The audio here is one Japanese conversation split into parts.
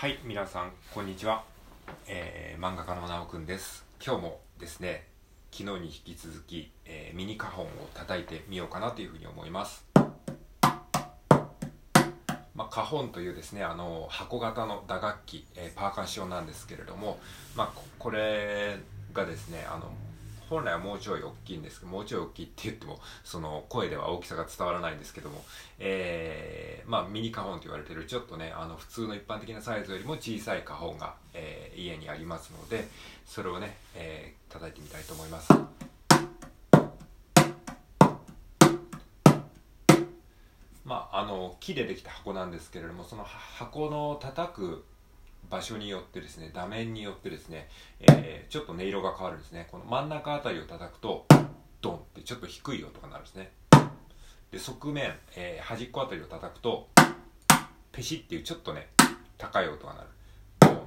はい皆さんこんにちは、えー、漫画家のなおくんです。今日もですね昨日に引き続き、えー、ミニカホンを叩いてみようかなというふうに思います。まあ、カホンというですねあの箱型の打楽器、えー、パーカッションなんですけれども、まあ、これがですねあの本来はもうちょい大きいんですけどもうちょい大きいって言ってもその声では大きさが伝わらないんですけども、えー、まあ、ミニカホンと言われてるちょっとねあの普通の一般的なサイズよりも小さいカホンが、えー、家にありますのでそれをね、えー、叩いてみたいと思います。まあ、あの木でできた箱なんですけれどもその箱の叩く場所によってですね、座面によってですね、えー、ちょっと音色が変わるんですね。この真ん中あたりを叩くと、ドンってちょっと低い音が鳴るんですね。で、側面、えー、端っこあたりを叩くと、ペシっていうちょっとね、高い音が鳴る。ドン。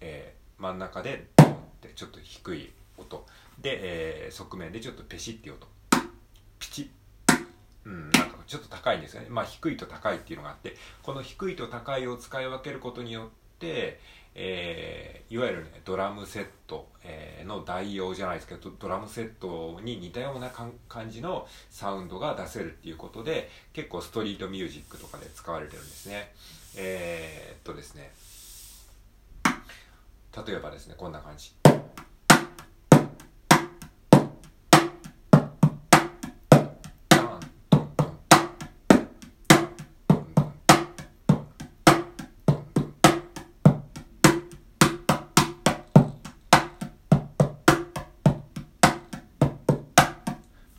えー、真ん中でドンってちょっと低い音。で、えー、側面でちょっとペシっていう音。うん、なんかちょっと高いんですよね。まあ低いと高いっていうのがあって、この低いと高いを使い分けることによって、えー、いわゆるね、ドラムセット、えー、の代用じゃないですけど、ドラムセットに似たような感じのサウンドが出せるっていうことで、結構ストリートミュージックとかで使われてるんですね。えー、っとですね、例えばですね、こんな感じ。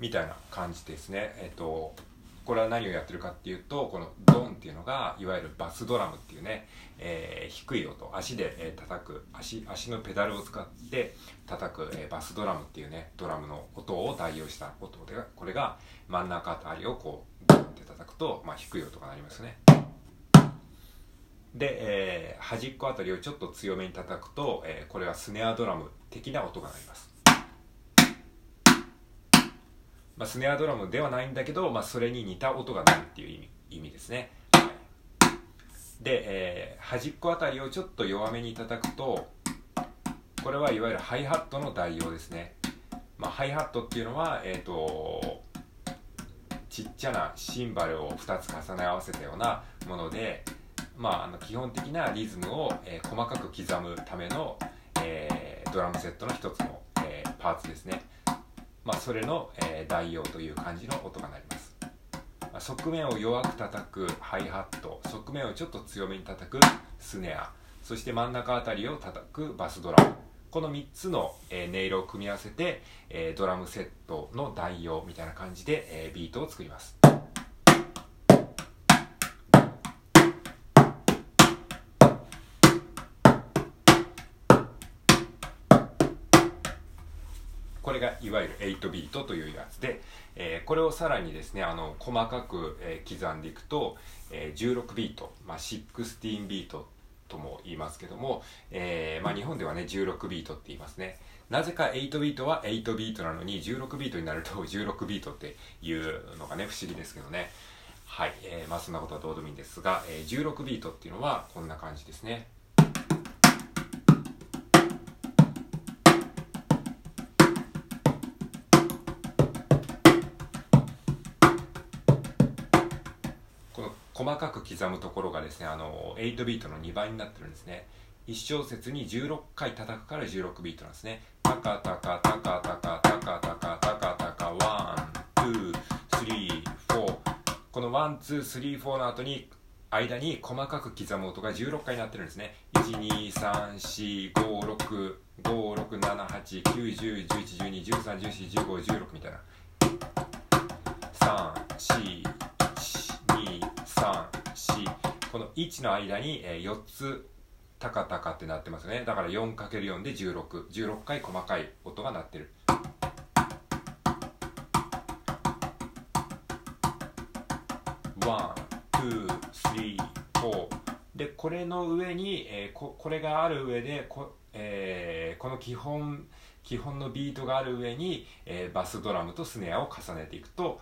みたいな感じですね。えっと、これは何をやってるかっていうと、このドンっていうのが、いわゆるバスドラムっていうね、えー、低い音、足で、えー、叩く、足、足のペダルを使って叩く、えー、バスドラムっていうね、ドラムの音を代用した音で、これが真ん中あたりをこう、ドンって叩くと、まあ低い音が鳴りますね。で、えー、端っこあたりをちょっと強めに叩くと、えー、これはスネアドラム的な音が鳴ります。まあ、スネアドラムではないんだけど、まあ、それに似た音が鳴るっていう意味意味ですね、で、えー、端っこあたりをちょっと弱めに叩くとこれはいわゆるハイハットの代用ですね、まあ、ハイハットっていうのはえっ、ー、とちっちゃなシンバルを2つ重ね合わせたようなもので、まあ、あの基本的なリズムを、えー、細かく刻むための、えー、ドラムセットの一つの、えー、パーツですね。まあ、それの、えー、代用という感じの音が鳴ります、まあ、側面を弱く叩くハイハット側面をちょっと強めに叩くスネアそして真ん中あたりを叩くバスドラム。この3つの、えー、音色を組み合わせて、えー、ドラムセットの代用みたいな感じで、えー、ビートを作ります。これがいわゆる8ビートというやつで、えー、これをさらにですねあの細かく、えー、刻んでいくと、えー、16ビート、まあ、16ビートとも言いますけども、えーまあ、日本ではね16ビートって言いますね。なぜか8ビートは8ビートなのに16ビートになると 16ビートっていうのがね不思議ですけどね。はい、えー、まあそんなことはどうでもいいんですが、えー、16ビートっていうのはこんな感じですね。かく刻むところがですねあの8ビートの2倍になってるんですね。1小節に16回叩くから16ビートなんですね。タカタカタカタカタカタカタカタカ one two three four。この one two three four の後に間に細かく刻む音が16回になってるんですね。1234565678910111213141516みたいな。3 4しこの1の間に、え4つタカタカってなってますね。だから 4×4 で1616 16回細かい音が鳴ってる。 one, two, three, four。でこれの上に、えー、ここれがある上でこ,、えー、この基本基本のビートがある上に、えー、バスドラムとスネアを重ねていくと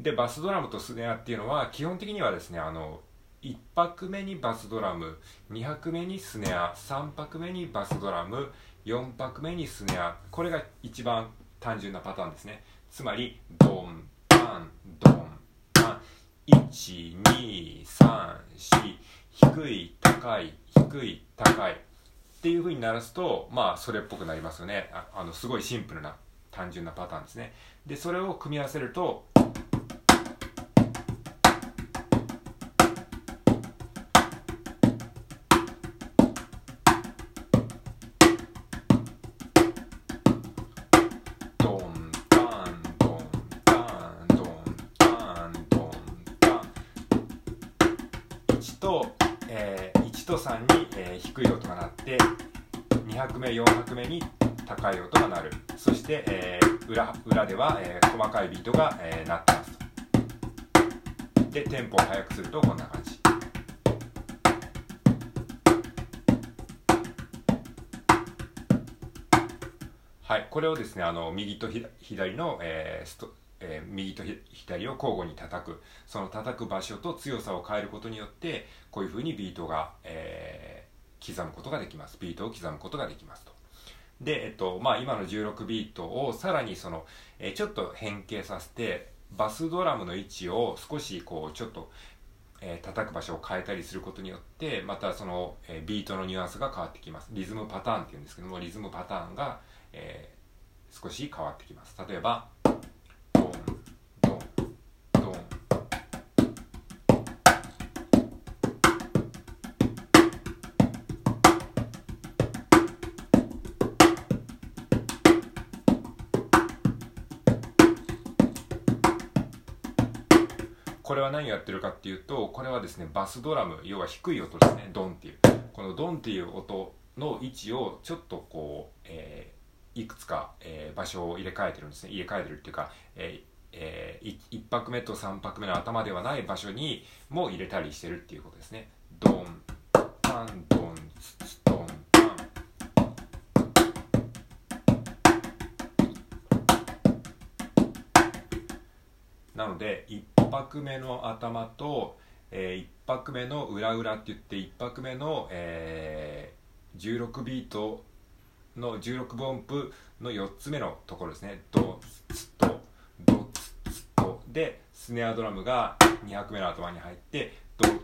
でバスドラムとスネアっていうのは基本的にはですねあの1拍目にバスドラム2拍目にスネア3拍目にバスドラム4拍目にスネアこれが一番単純なパターンですね。つまりドンタンドンタン1234低い高い低い高い。っていう風に鳴らすとまあそれっぽくなりますよね。ああのすごいシンプルな単純なパターンですね。でそれを組み合わせると2拍目4拍目に高い音が鳴る。そして、えー裏裏では、えー細かいビートが、えー鳴ってますと。でテンポを速くするとこんな感じ。はいこれをですねあの右と左の、えーストえー右と左を交互に叩く。その叩く場所と強さを変えることによってこういうふうにビートが、えー刻むことができます。ビートを刻むことができますと。で、えっとまあ、今の16ビートをさらにその、えちょっと変形させてバスドラムの位置を少しこうちょっと、えー叩く場所を変えたりすることによってまたその、えビートのニュアンスが変わってきます。リズムパターンっていうんですけどもリズムパターンが、えー少し変わってきます。例えばこれは何をやってるかっていうとこれはですねバスドラム要は低い音ですね。ドンっていう。このドンっていう音の位置をちょっとこう、えーいくつか、えー場所を入れ替えてるんですね。入れ替えてるっていうか、えーえ1拍目と3拍目の頭ではない場所にも入れたりしてるっていうことですね。ドンタンドンツツドンタン。なので1拍目の頭と、えー1拍目の裏裏って言って1拍目の、えー16ビートの16分音符の4つ目のところですね。ドツツとドツツと。でスネアドラムが2拍目の頭に入ってドツ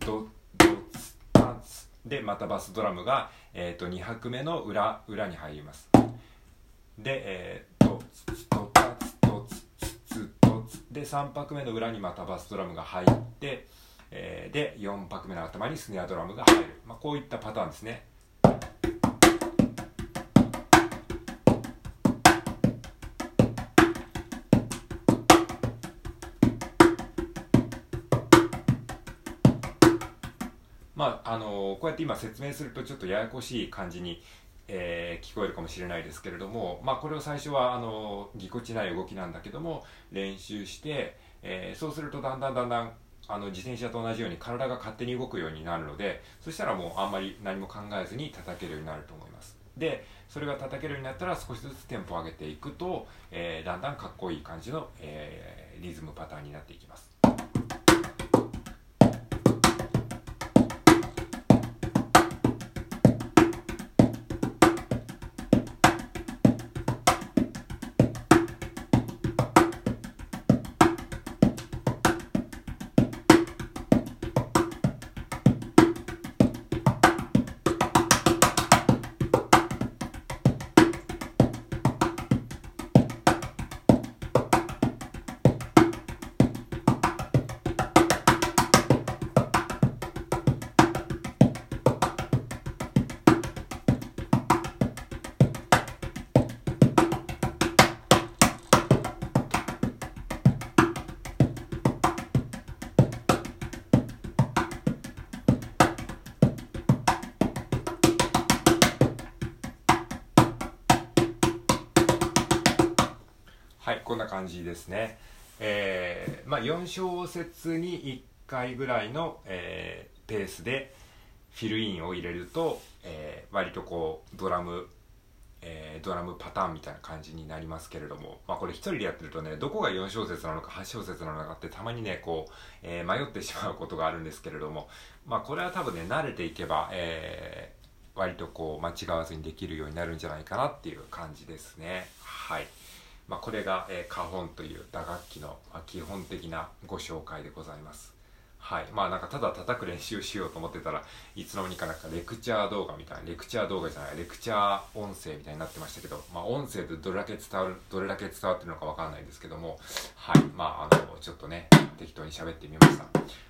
ッドドツッタンツでまたバスドラムが、えー、と2拍目の裏裏に入ります。で、えー、ドツで3拍目の裏にまたバスドラムが入って、えーで4拍目の頭にスネアドラムが入る、まあ、こういったパターンですね。まああのこうやって今説明するとちょっとややこしい感じに、えー聞こえるかもしれないですけれども、まあ、これを最初はあのぎこちない動きなんだけども練習して、えーそうするとだんだんだんだんあの自転車と同じように体が勝手に動くようになるのでそしたらもうあんまり何も考えずに叩けるようになると思います。でそれが叩けるようになったら少しずつテンポを上げていくと、えーだんだんかっこいい感じの、えリズムパターンになっていきます。はいこんな感じですねえーまあ4小節に1回ぐらいの、えーペースでフィルインを入れると、えー割とこうドラムえ、ドラムパターンみたいな感じになりますけれども、まあ、これ一人でやってるとねどこが4小節なのか8小節なのかってたまにねこう、え、迷ってしまうことがあるんですけれども、まあ、これは多分ね慣れていけば、え、割とこう間違わずにできるようになるんじゃないかなっていう感じですねはい。まあ、これが、えー、カホンという打楽器の、まあ、基本的なご紹介でございます。はい。まあなんかただ叩く練習しようと思ってたらいつの間にかなんかレクチャー動画みたいなレクチャー動画じゃないレクチャー音声みたいになってましたけどまあ音声でどれだけ伝わるどれだけ伝わってるのかわかんないですけどもはい。まああのちょっとね適当に喋ってみました。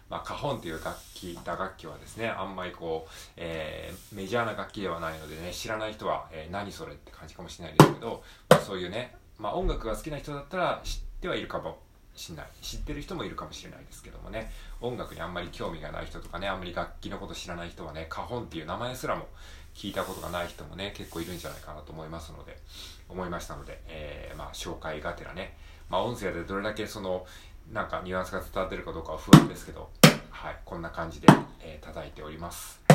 まあカホンという楽器打楽器はですねあんまりこう、えー、メジャーな楽器ではないのでね知らない人は、えー、何それって感じかもしれないですけど、まあ、そういうねまあ音楽が好きな人だったら知ってはいるかもしない知ってる人もいるかもしれないですけどもね。音楽にあんまり興味がない人とかねあんまり楽器のこと知らない人はねカホンっていう名前すらも聞いたことがない人もね結構いるんじゃないかなと思いますので思いましたので、えー、まあ紹介がてらね。まあ音声でどれだけそのなんかニュアンスが伝わってるかどうかは不安ですけどはいこんな感じで、えー、叩いております。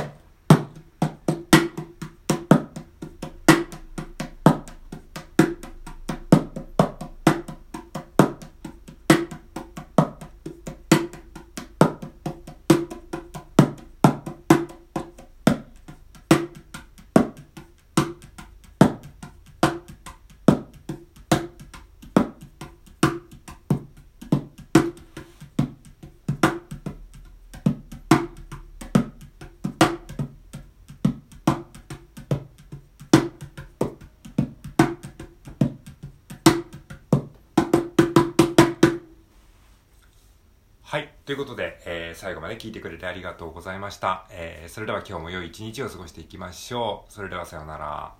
ということで、えー、最後まで聞いてくれてありがとうございました。えー、それでは今日も良い一日を過ごしていきましょう。それではさようなら。